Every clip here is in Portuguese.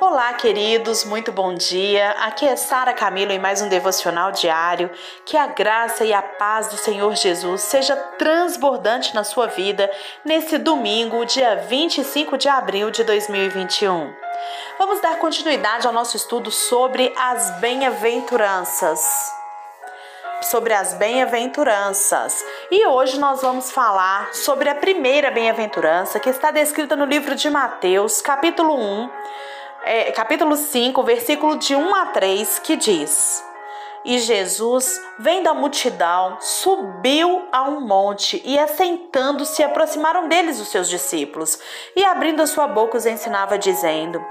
Olá, queridos, muito bom dia. Aqui é Sara Camilo em mais um devocional diário. Que a graça e a paz do Senhor Jesus seja transbordante na sua vida nesse domingo, dia 25 de abril de 2021. Vamos dar continuidade ao nosso estudo sobre as bem-aventuranças. Sobre as bem-aventuranças. E hoje nós vamos falar sobre a primeira bem-aventurança que está descrita no livro de Mateus, capítulo 1 é, capítulo 5, versículo de 1 a 3, que diz: E Jesus, vendo a multidão, subiu a um monte e, assentando-se, aproximaram deles os seus discípulos. E, abrindo a sua boca, os ensinava, dizendo: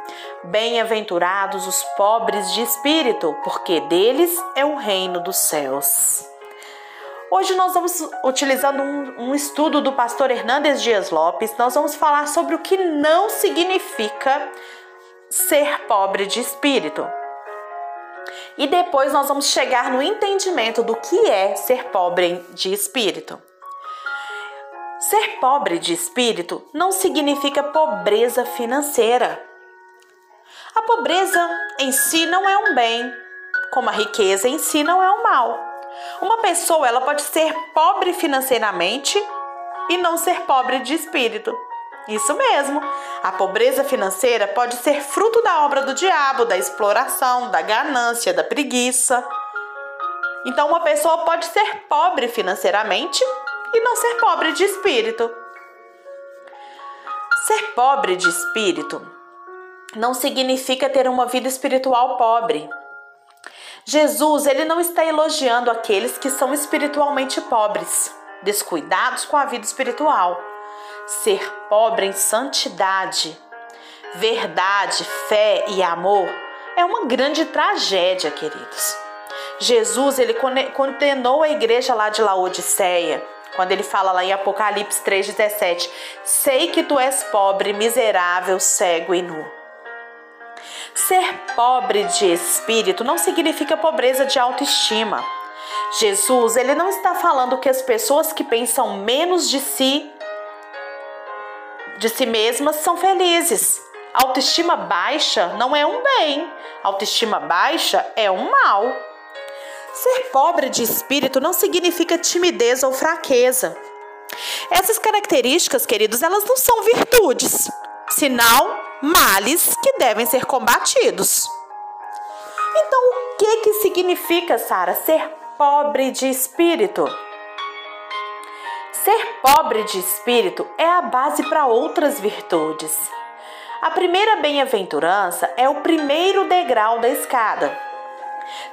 Bem-aventurados os pobres de espírito, porque deles é o reino dos céus. Hoje nós vamos, utilizando um, um, estudo do pastor Hernandes Dias Lopes, nós vamos falar sobre o que não significa ser pobre de espírito. E depois nós vamos chegar no entendimento do que é ser pobre de espírito. Ser pobre de espírito não significa pobreza financeira. A pobreza em si não é um bem, como a riqueza em si não é um mal. Uma pessoa ela pode ser pobre financeiramente e não ser pobre de espírito. Isso mesmo. A pobreza financeira pode ser fruto da obra do diabo, da exploração, da ganância, da preguiça. Então, uma pessoa pode ser pobre financeiramente e não ser pobre de espírito. Ser pobre de espírito não significa ter uma vida espiritual pobre. Jesus, ele não está elogiando aqueles que são espiritualmente pobres, descuidados com a vida espiritual ser pobre em santidade, verdade, fé e amor é uma grande tragédia, queridos. Jesus, ele condenou a igreja lá de Laodiceia, quando ele fala lá em Apocalipse 3:17, sei que tu és pobre, miserável, cego e nu. Ser pobre de espírito não significa pobreza de autoestima. Jesus, ele não está falando que as pessoas que pensam menos de si de si mesmas são felizes. Autoestima baixa não é um bem, autoestima baixa é um mal. Ser pobre de espírito não significa timidez ou fraqueza. Essas características, queridos, elas não são virtudes, senão males que devem ser combatidos. Então, o que que significa, Sara, ser pobre de espírito? Ser pobre de espírito é a base para outras virtudes. A primeira bem-aventurança é o primeiro degrau da escada.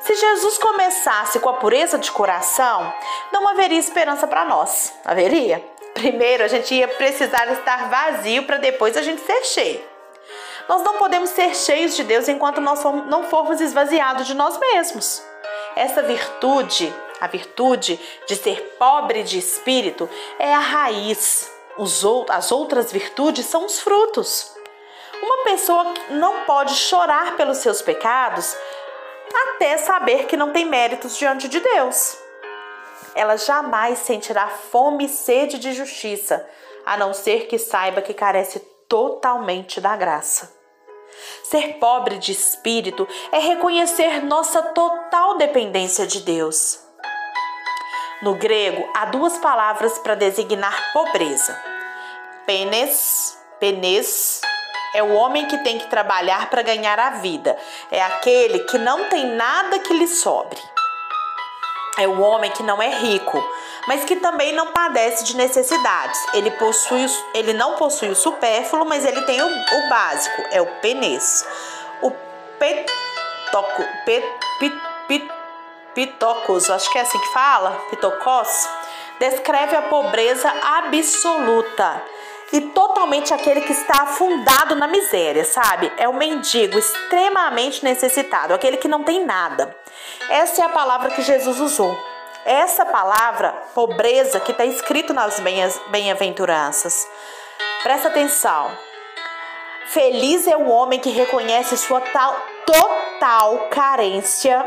Se Jesus começasse com a pureza de coração, não haveria esperança para nós. Haveria? Primeiro, a gente ia precisar estar vazio para depois a gente ser cheio. Nós não podemos ser cheios de Deus enquanto nós não formos esvaziados de nós mesmos. Essa virtude a virtude de ser pobre de espírito é a raiz. as outras virtudes são os frutos. Uma pessoa não pode chorar pelos seus pecados até saber que não tem méritos diante de Deus. Ela jamais sentirá fome e sede de justiça, a não ser que saiba que carece totalmente da graça. Ser pobre de espírito é reconhecer nossa total dependência de Deus. No grego, há duas palavras para designar pobreza. Penes, penes é o homem que tem que trabalhar para ganhar a vida. É aquele que não tem nada que lhe sobre. É o homem que não é rico, mas que também não padece de necessidades. Ele possui, ele não possui o supérfluo, mas ele tem o, o básico, é o penes. O petoco, pet, pit, Pitocos, acho que é assim que fala, Pitocos, descreve a pobreza absoluta e totalmente aquele que está afundado na miséria, sabe? É o mendigo extremamente necessitado, aquele que não tem nada. Essa é a palavra que Jesus usou. Essa palavra, pobreza, que está escrito nas bem-aventuranças. Presta atenção. Feliz é o homem que reconhece sua tal, total carência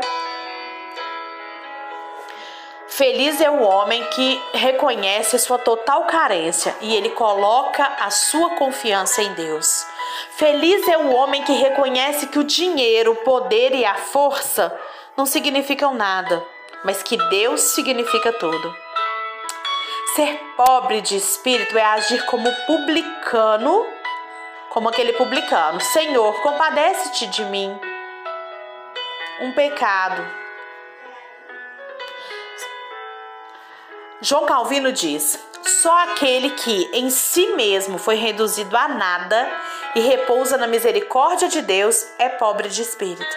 Feliz é o homem que reconhece sua total carência e ele coloca a sua confiança em Deus. Feliz é o homem que reconhece que o dinheiro, o poder e a força não significam nada, mas que Deus significa tudo. Ser pobre de espírito é agir como publicano, como aquele publicano. Senhor, compadece-te de mim. Um pecado. João Calvino diz: só aquele que em si mesmo foi reduzido a nada e repousa na misericórdia de Deus é pobre de espírito.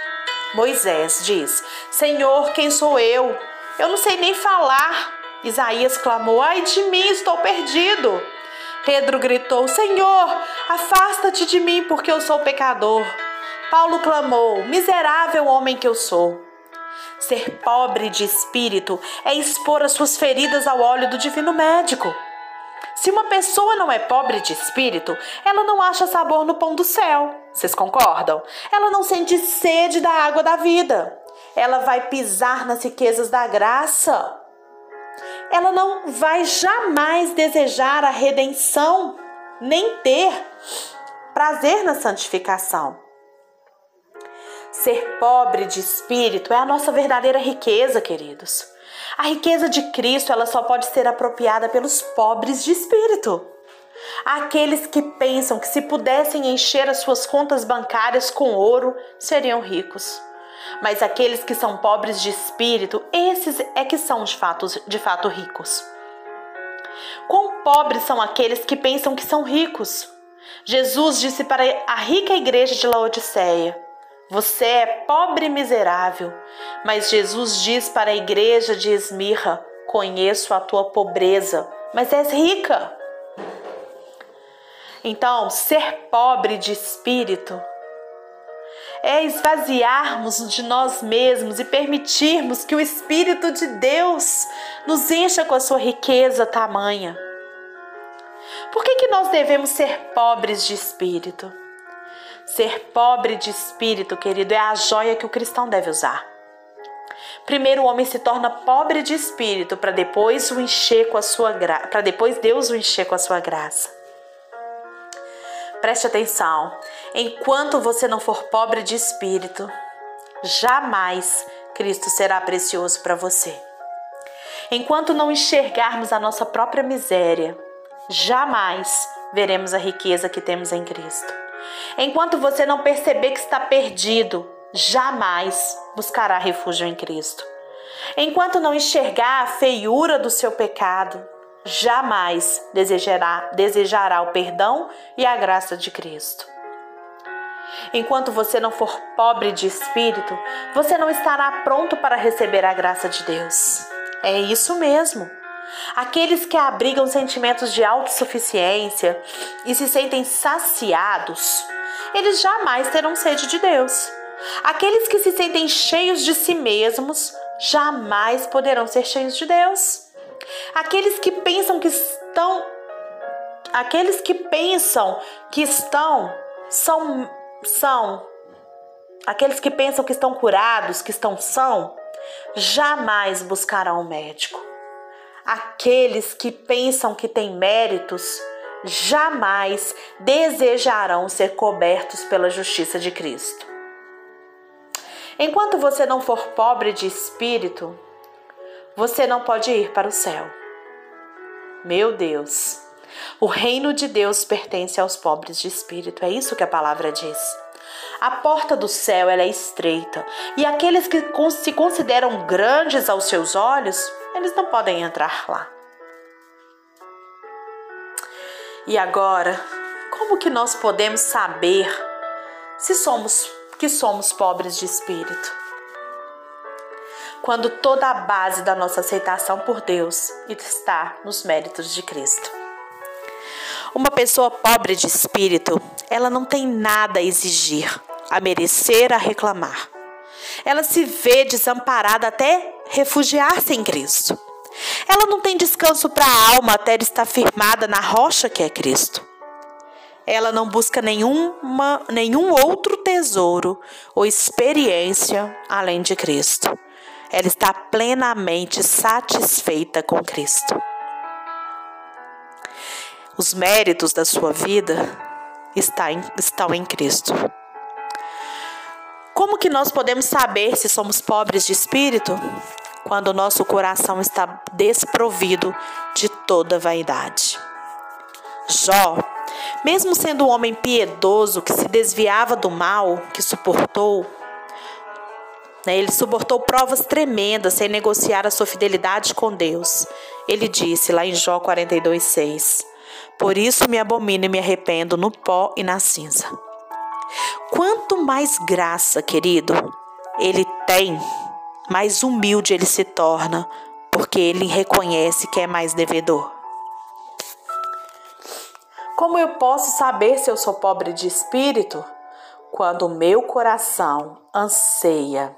Moisés diz: Senhor, quem sou eu? Eu não sei nem falar. Isaías clamou: Ai de mim, estou perdido. Pedro gritou: Senhor, afasta-te de mim, porque eu sou pecador. Paulo clamou: Miserável homem que eu sou. Ser pobre de espírito é expor as suas feridas ao óleo do divino médico. Se uma pessoa não é pobre de espírito, ela não acha sabor no pão do céu. Vocês concordam? Ela não sente sede da água da vida. Ela vai pisar nas riquezas da graça. Ela não vai jamais desejar a redenção, nem ter prazer na santificação. Ser pobre de espírito é a nossa verdadeira riqueza, queridos. A riqueza de Cristo, ela só pode ser apropriada pelos pobres de espírito. Aqueles que pensam que se pudessem encher as suas contas bancárias com ouro, seriam ricos. Mas aqueles que são pobres de espírito, esses é que são de fato, de fato ricos. Quão pobres são aqueles que pensam que são ricos? Jesus disse para a rica igreja de Laodiceia: você é pobre e miserável, mas Jesus diz para a igreja de Esmirra: Conheço a tua pobreza, mas és rica. Então, ser pobre de espírito é esvaziarmos de nós mesmos e permitirmos que o Espírito de Deus nos encha com a sua riqueza tamanha. Por que, que nós devemos ser pobres de espírito? Ser pobre de espírito, querido, é a joia que o cristão deve usar. Primeiro o homem se torna pobre de espírito para depois o encher com a sua para depois Deus o encher com a sua graça. Preste atenção. Enquanto você não for pobre de espírito, jamais Cristo será precioso para você. Enquanto não enxergarmos a nossa própria miséria, jamais veremos a riqueza que temos em Cristo. Enquanto você não perceber que está perdido, jamais buscará refúgio em Cristo. Enquanto não enxergar a feiura do seu pecado, jamais desejará, desejará o perdão e a graça de Cristo. Enquanto você não for pobre de espírito, você não estará pronto para receber a graça de Deus. É isso mesmo. Aqueles que abrigam sentimentos de autossuficiência e se sentem saciados, eles jamais terão sede de Deus. Aqueles que se sentem cheios de si mesmos jamais poderão ser cheios de Deus. Aqueles que pensam que estão aqueles que pensam que estão são são aqueles que pensam que estão curados, que estão são, jamais buscarão um médico. Aqueles que pensam que têm méritos jamais desejarão ser cobertos pela justiça de Cristo. Enquanto você não for pobre de espírito, você não pode ir para o céu. Meu Deus, o reino de Deus pertence aos pobres de espírito, é isso que a palavra diz. A porta do céu é estreita e aqueles que se consideram grandes aos seus olhos eles não podem entrar lá. E agora, como que nós podemos saber se somos que somos pobres de espírito? Quando toda a base da nossa aceitação por Deus está nos méritos de Cristo. Uma pessoa pobre de espírito, ela não tem nada a exigir, a merecer, a reclamar. Ela se vê desamparada até refugiar-se em Cristo. Ela não tem descanso para a alma até estar firmada na rocha que é Cristo. Ela não busca nenhuma, nenhum outro tesouro ou experiência além de Cristo. ela está plenamente satisfeita com Cristo. Os méritos da sua vida estão em Cristo. Como que nós podemos saber se somos pobres de espírito? Quando o nosso coração está desprovido de toda vaidade. Jó, mesmo sendo um homem piedoso que se desviava do mal que suportou, né, ele suportou provas tremendas sem negociar a sua fidelidade com Deus. Ele disse lá em Jó 42,6: Por isso me abomino e me arrependo no pó e na cinza. Quanto mais graça, querido, ele tem, mais humilde ele se torna, porque ele reconhece que é mais devedor. Como eu posso saber se eu sou pobre de espírito? Quando o meu coração anseia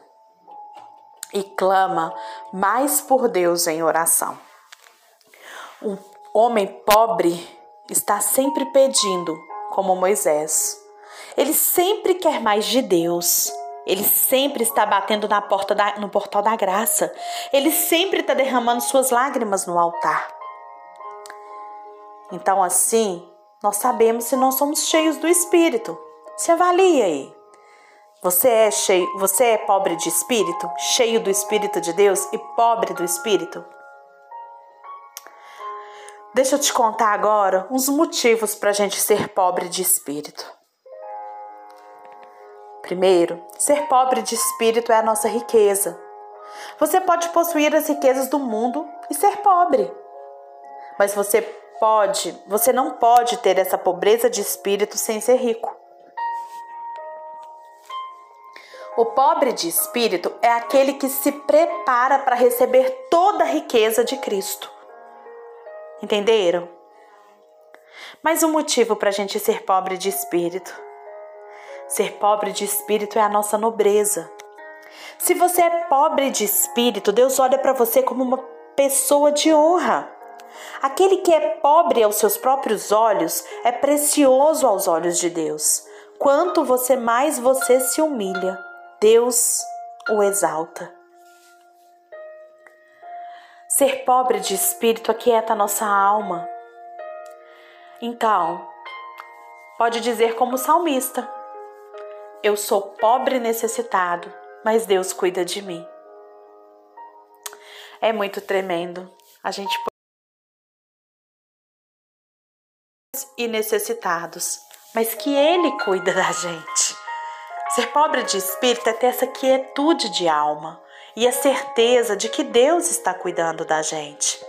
e clama mais por Deus em oração. Um homem pobre está sempre pedindo, como Moisés. Ele sempre quer mais de Deus. Ele sempre está batendo na porta da, no portal da graça. Ele sempre está derramando suas lágrimas no altar. Então, assim, nós sabemos se nós somos cheios do Espírito. Se avalie aí. Você é cheio, você é pobre de espírito, cheio do espírito de Deus e pobre do espírito? Deixa eu te contar agora uns motivos para a gente ser pobre de espírito. Primeiro, ser pobre de espírito é a nossa riqueza. Você pode possuir as riquezas do mundo e ser pobre. Mas você pode, você não pode ter essa pobreza de espírito sem ser rico. O pobre de espírito é aquele que se prepara para receber toda a riqueza de Cristo. Entenderam? Mais um motivo para a gente ser pobre de espírito. Ser pobre de espírito é a nossa nobreza. Se você é pobre de espírito, Deus olha para você como uma pessoa de honra. Aquele que é pobre aos seus próprios olhos é precioso aos olhos de Deus. Quanto você mais você se humilha, Deus o exalta. Ser pobre de espírito aquieta nossa alma. Então, pode dizer como salmista: Eu sou pobre e necessitado, mas Deus cuida de mim. É muito tremendo. A gente e necessitados, mas que Ele cuida da gente. Ser pobre de espírito é ter essa quietude de alma e a certeza de que Deus está cuidando da gente.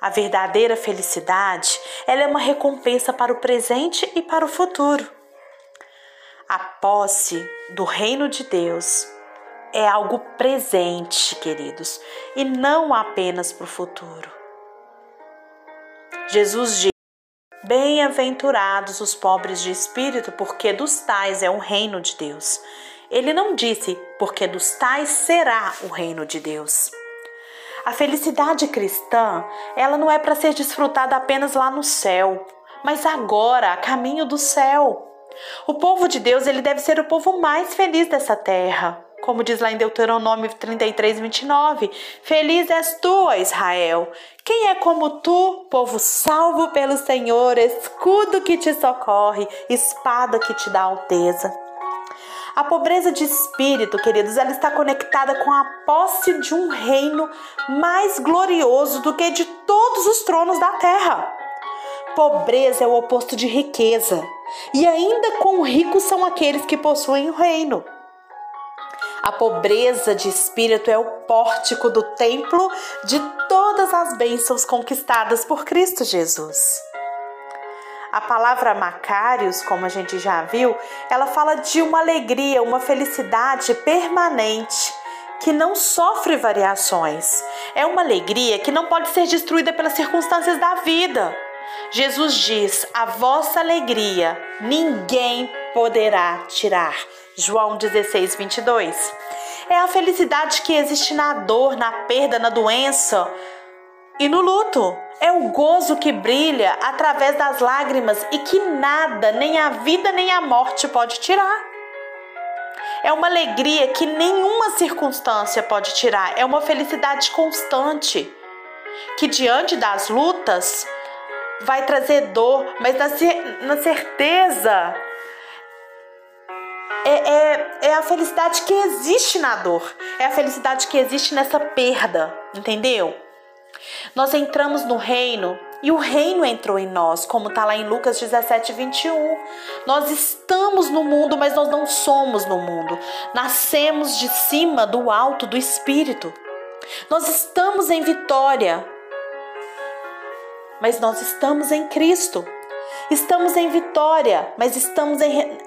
A verdadeira felicidade, ela é uma recompensa para o presente e para o futuro. A posse do reino de Deus é algo presente, queridos, e não apenas para o futuro. Jesus diz Bem-aventurados os pobres de espírito, porque dos tais é o reino de Deus. Ele não disse, porque dos tais será o reino de Deus. A felicidade cristã, ela não é para ser desfrutada apenas lá no céu, mas agora, a caminho do céu. O povo de Deus, ele deve ser o povo mais feliz dessa terra. Como diz lá em Deuteronômio 33, 29, Feliz és tu, Israel. Quem é como tu, povo salvo pelo Senhor, escudo que te socorre, espada que te dá alteza. A pobreza de espírito, queridos, ela está conectada com a posse de um reino mais glorioso do que de todos os tronos da terra. Pobreza é o oposto de riqueza, e ainda com ricos são aqueles que possuem o reino. A pobreza de espírito é o pórtico do templo de todas as bênçãos conquistadas por Cristo Jesus. A palavra Macários, como a gente já viu, ela fala de uma alegria, uma felicidade permanente que não sofre variações. É uma alegria que não pode ser destruída pelas circunstâncias da vida. Jesus diz: A vossa alegria ninguém poderá tirar. João 16, 22. É a felicidade que existe na dor, na perda, na doença e no luto. É o gozo que brilha através das lágrimas e que nada, nem a vida nem a morte pode tirar. É uma alegria que nenhuma circunstância pode tirar. É uma felicidade constante que diante das lutas vai trazer dor, mas na, na certeza é, é, é, a felicidade que existe na dor, é a felicidade que existe nessa perda, entendeu? Nós entramos no reino e o reino entrou em nós, como está lá em Lucas 17, 21. Nós estamos no mundo, mas nós não somos no mundo. Nascemos de cima, do alto, do Espírito. Nós estamos em vitória, mas nós estamos em Cristo. Estamos em vitória, mas estamos em,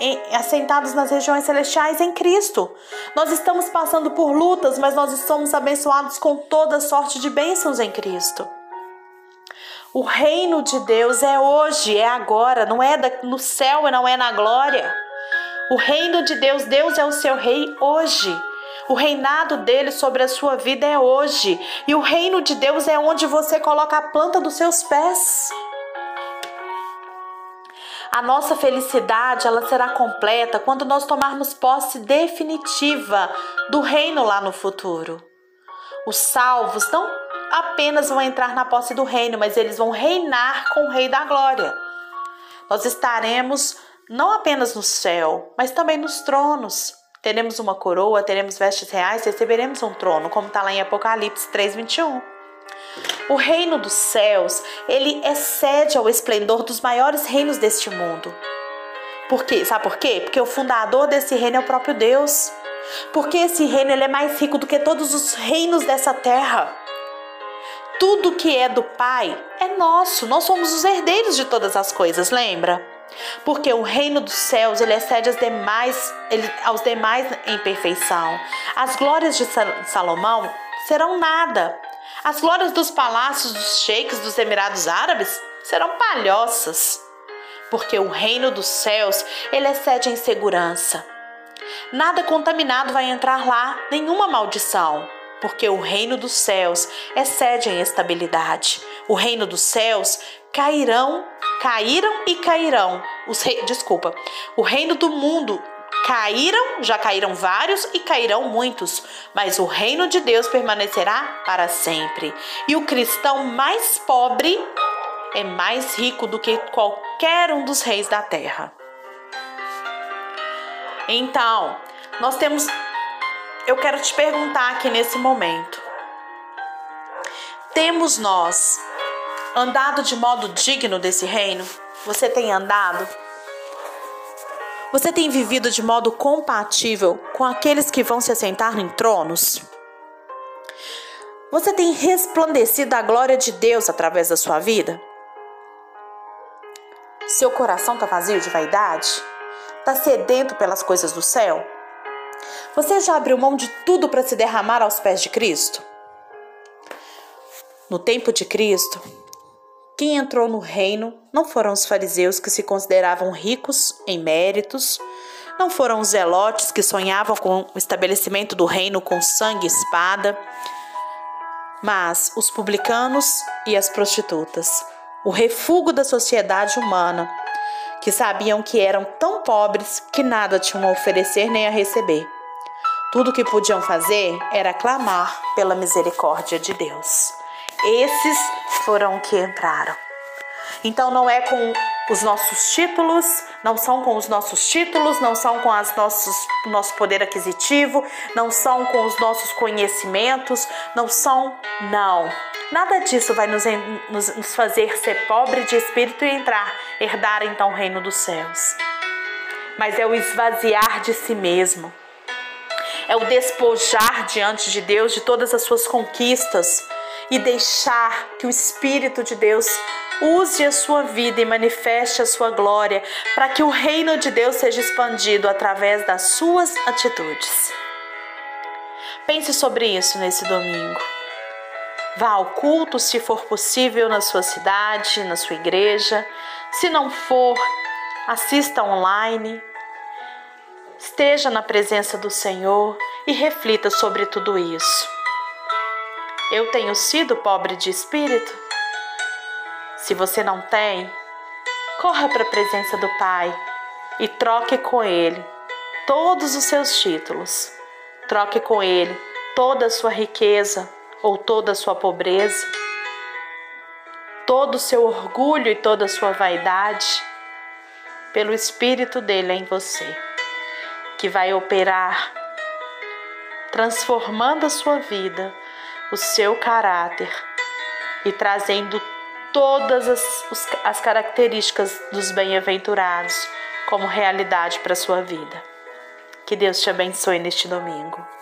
em, assentados nas regiões celestiais em Cristo. Nós estamos passando por lutas, mas nós estamos abençoados com toda sorte de bênçãos em Cristo. O reino de Deus é hoje, é agora, não é no céu e não é na glória. O reino de Deus, Deus é o seu rei hoje. O reinado dele sobre a sua vida é hoje. E o reino de Deus é onde você coloca a planta dos seus pés. A nossa felicidade, ela será completa quando nós tomarmos posse definitiva do reino lá no futuro. Os salvos não apenas vão entrar na posse do reino, mas eles vão reinar com o Rei da Glória. Nós estaremos não apenas no céu, mas também nos tronos. Teremos uma coroa, teremos vestes reais, receberemos um trono, como está lá em Apocalipse 3:21. O reino dos céus, ele excede ao esplendor dos maiores reinos deste mundo. Por quê? Sabe por quê? Porque o fundador desse reino é o próprio Deus. Porque esse reino ele é mais rico do que todos os reinos dessa terra. Tudo que é do Pai é nosso. Nós somos os herdeiros de todas as coisas, lembra? Porque o reino dos céus ele excede demais, ele, aos demais em perfeição. As glórias de Salomão serão nada. As glórias dos palácios dos sheiks dos Emirados Árabes serão palhoças. Porque o reino dos céus ele excede em segurança. Nada contaminado vai entrar lá, nenhuma maldição porque o reino dos céus excede em estabilidade. O reino dos céus cairão, caíram e cairão. Os rei, desculpa. O reino do mundo caíram, já caíram vários e cairão muitos, mas o reino de Deus permanecerá para sempre. E o cristão mais pobre é mais rico do que qualquer um dos reis da terra. Então, nós temos eu quero te perguntar aqui nesse momento: temos nós andado de modo digno desse reino? Você tem andado? Você tem vivido de modo compatível com aqueles que vão se assentar em tronos? Você tem resplandecido a glória de Deus através da sua vida? Seu coração está vazio de vaidade? Está sedento pelas coisas do céu? Você já abriu mão de tudo para se derramar aos pés de Cristo? No tempo de Cristo, quem entrou no reino não foram os fariseus que se consideravam ricos em méritos, não foram os zelotes que sonhavam com o estabelecimento do reino com sangue e espada, mas os publicanos e as prostitutas, o refúgio da sociedade humana, que sabiam que eram tão pobres que nada tinham a oferecer nem a receber. Tudo que podiam fazer era clamar pela misericórdia de Deus. Esses foram que entraram. Então não é com os nossos títulos, não são com os nossos títulos, não são com as nossos nosso poder aquisitivo, não são com os nossos conhecimentos, não são não. Nada disso vai nos, nos, nos fazer ser pobre de espírito e entrar, herdar então o reino dos céus. Mas é o esvaziar de si mesmo é o despojar diante de Deus de todas as suas conquistas e deixar que o Espírito de Deus use a sua vida e manifeste a sua glória para que o reino de Deus seja expandido através das suas atitudes. Pense sobre isso nesse domingo. Vá ao culto se for possível na sua cidade, na sua igreja. Se não for, assista online esteja na presença do Senhor e reflita sobre tudo isso. Eu tenho sido pobre de espírito? Se você não tem, corra para a presença do Pai e troque com Ele todos os seus títulos. Troque com Ele toda a sua riqueza ou toda a sua pobreza, todo o seu orgulho e toda a sua vaidade, pelo Espírito dele em você, que vai operar, transformando a sua vida, o seu caráter e trazendo todas as, as características dos bem-aventurados como realidade para a sua vida. Que Deus te abençoe neste domingo.